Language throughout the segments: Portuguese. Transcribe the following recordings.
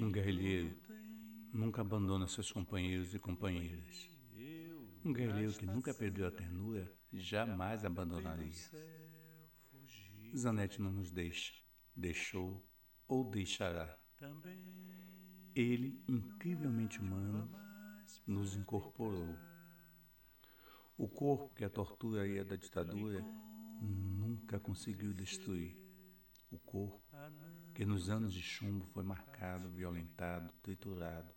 Um guerrilheiro nunca abandona seus companheiros e companheiras. Um guerrilheiro que nunca perdeu a ternura jamais abandonaria. Zanetti não nos deixa, deixou ou deixará. Ele, incrivelmente humano, nos incorporou. O corpo que a tortura e a ditadura nunca conseguiu destruir. O corpo que nos anos de chumbo foi marcado, violentado, triturado.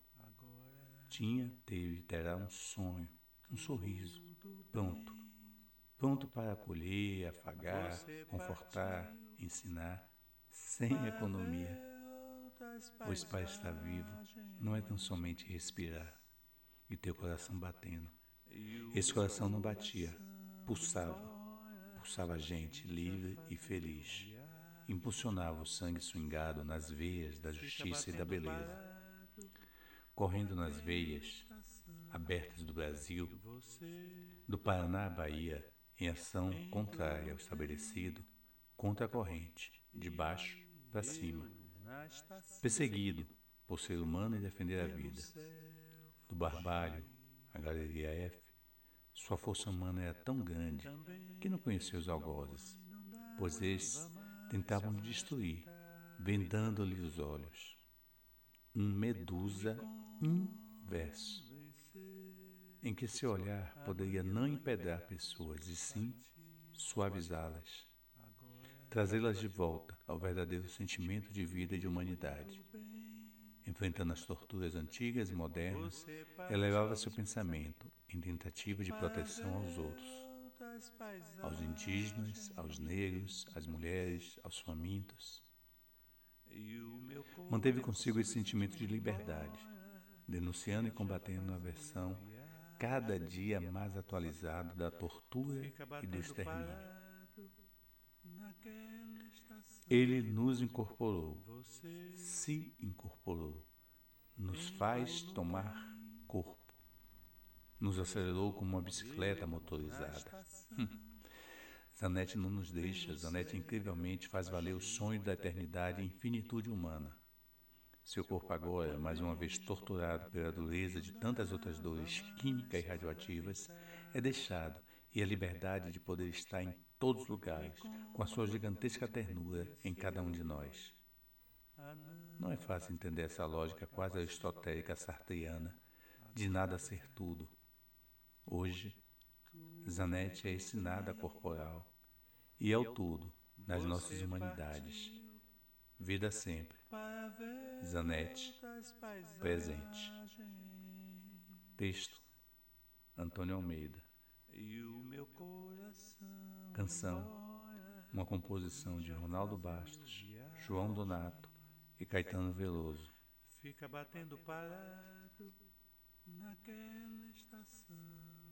Tinha, teve terá um sonho, um sorriso, pronto. Pronto para acolher, afagar, confortar, ensinar, sem economia. Pois para estar vivo não é tão somente respirar e ter o coração batendo. Esse coração não batia, pulsava, pulsava gente livre e feliz. Impulsionava o sangue swingado nas veias da justiça e da beleza. Correndo nas veias abertas do Brasil, do Paraná à Bahia, em ação contrária ao estabelecido, contra a corrente, de baixo para cima. Perseguido por ser humano e defender a vida. Do Barbalho à Galeria F, sua força humana era tão grande que não conhecia os algozes, pois esses tentavam destruir, vendando-lhe os olhos. Um Medusa inverso, em que seu olhar poderia não empedrar pessoas, e sim suavizá-las, trazê-las de volta ao verdadeiro sentimento de vida e de humanidade. Enfrentando as torturas antigas e modernas, elevava seu pensamento em tentativa de proteção aos outros, aos indígenas, aos negros, às mulheres, aos famintos. Manteve consigo esse sentimento de liberdade, denunciando e combatendo a versão cada dia mais atualizada da tortura e do extermínio. Ele nos incorporou, se incorporou, nos faz tomar corpo, nos acelerou como uma bicicleta motorizada. Zanetti não nos deixa, Zanetti incrivelmente faz valer o sonho da eternidade e infinitude humana. Seu corpo agora, mais uma vez torturado pela dureza de tantas outras dores químicas e radioativas, é deixado e a liberdade de poder estar em todos os lugares, com a sua gigantesca ternura em cada um de nós. Não é fácil entender essa lógica quase aristotélica sartriana de nada ser tudo. Hoje, Zanetti é esse nada corporal e é o tudo nas nossas humanidades. Vida sempre. Zanetti, presente. Texto: Antônio Almeida. Canção: Uma composição de Ronaldo Bastos, João Donato e Caetano Veloso. Fica batendo parado naquela estação.